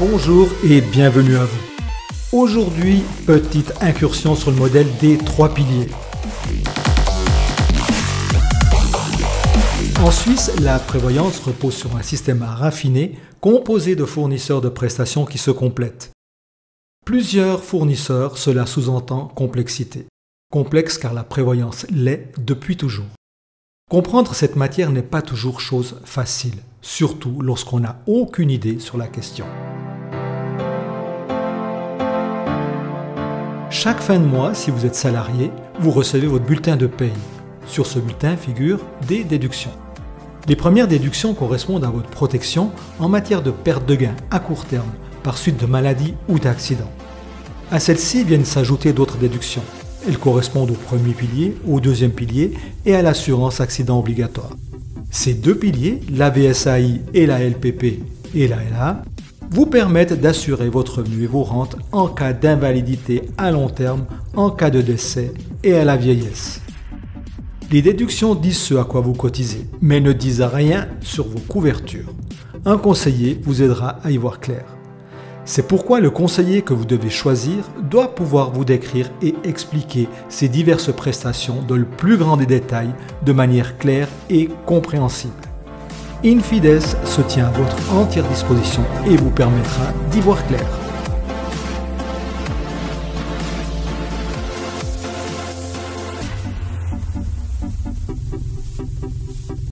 Bonjour et bienvenue à vous. Aujourd'hui, petite incursion sur le modèle des trois piliers. En Suisse, la prévoyance repose sur un système raffiné composé de fournisseurs de prestations qui se complètent. Plusieurs fournisseurs, cela sous-entend complexité. Complexe car la prévoyance l'est depuis toujours. Comprendre cette matière n'est pas toujours chose facile, surtout lorsqu'on n'a aucune idée sur la question. Chaque fin de mois, si vous êtes salarié, vous recevez votre bulletin de paye. Sur ce bulletin figurent des déductions. Les premières déductions correspondent à votre protection en matière de perte de gains à court terme par suite de maladie ou d'accident. À celles-ci viennent s'ajouter d'autres déductions. Elles correspondent au premier pilier, au deuxième pilier et à l'assurance accident obligatoire. Ces deux piliers, la VSAI et la LPP et la LA, vous permettent d'assurer votre revenu et vos rentes en cas d'invalidité à long terme, en cas de décès et à la vieillesse. Les déductions disent ce à quoi vous cotisez, mais ne disent rien sur vos couvertures. Un conseiller vous aidera à y voir clair. C'est pourquoi le conseiller que vous devez choisir doit pouvoir vous décrire et expliquer ces diverses prestations dans le plus grand des détails de manière claire et compréhensible. Infides se tient à votre entière disposition et vous permettra d'y voir clair.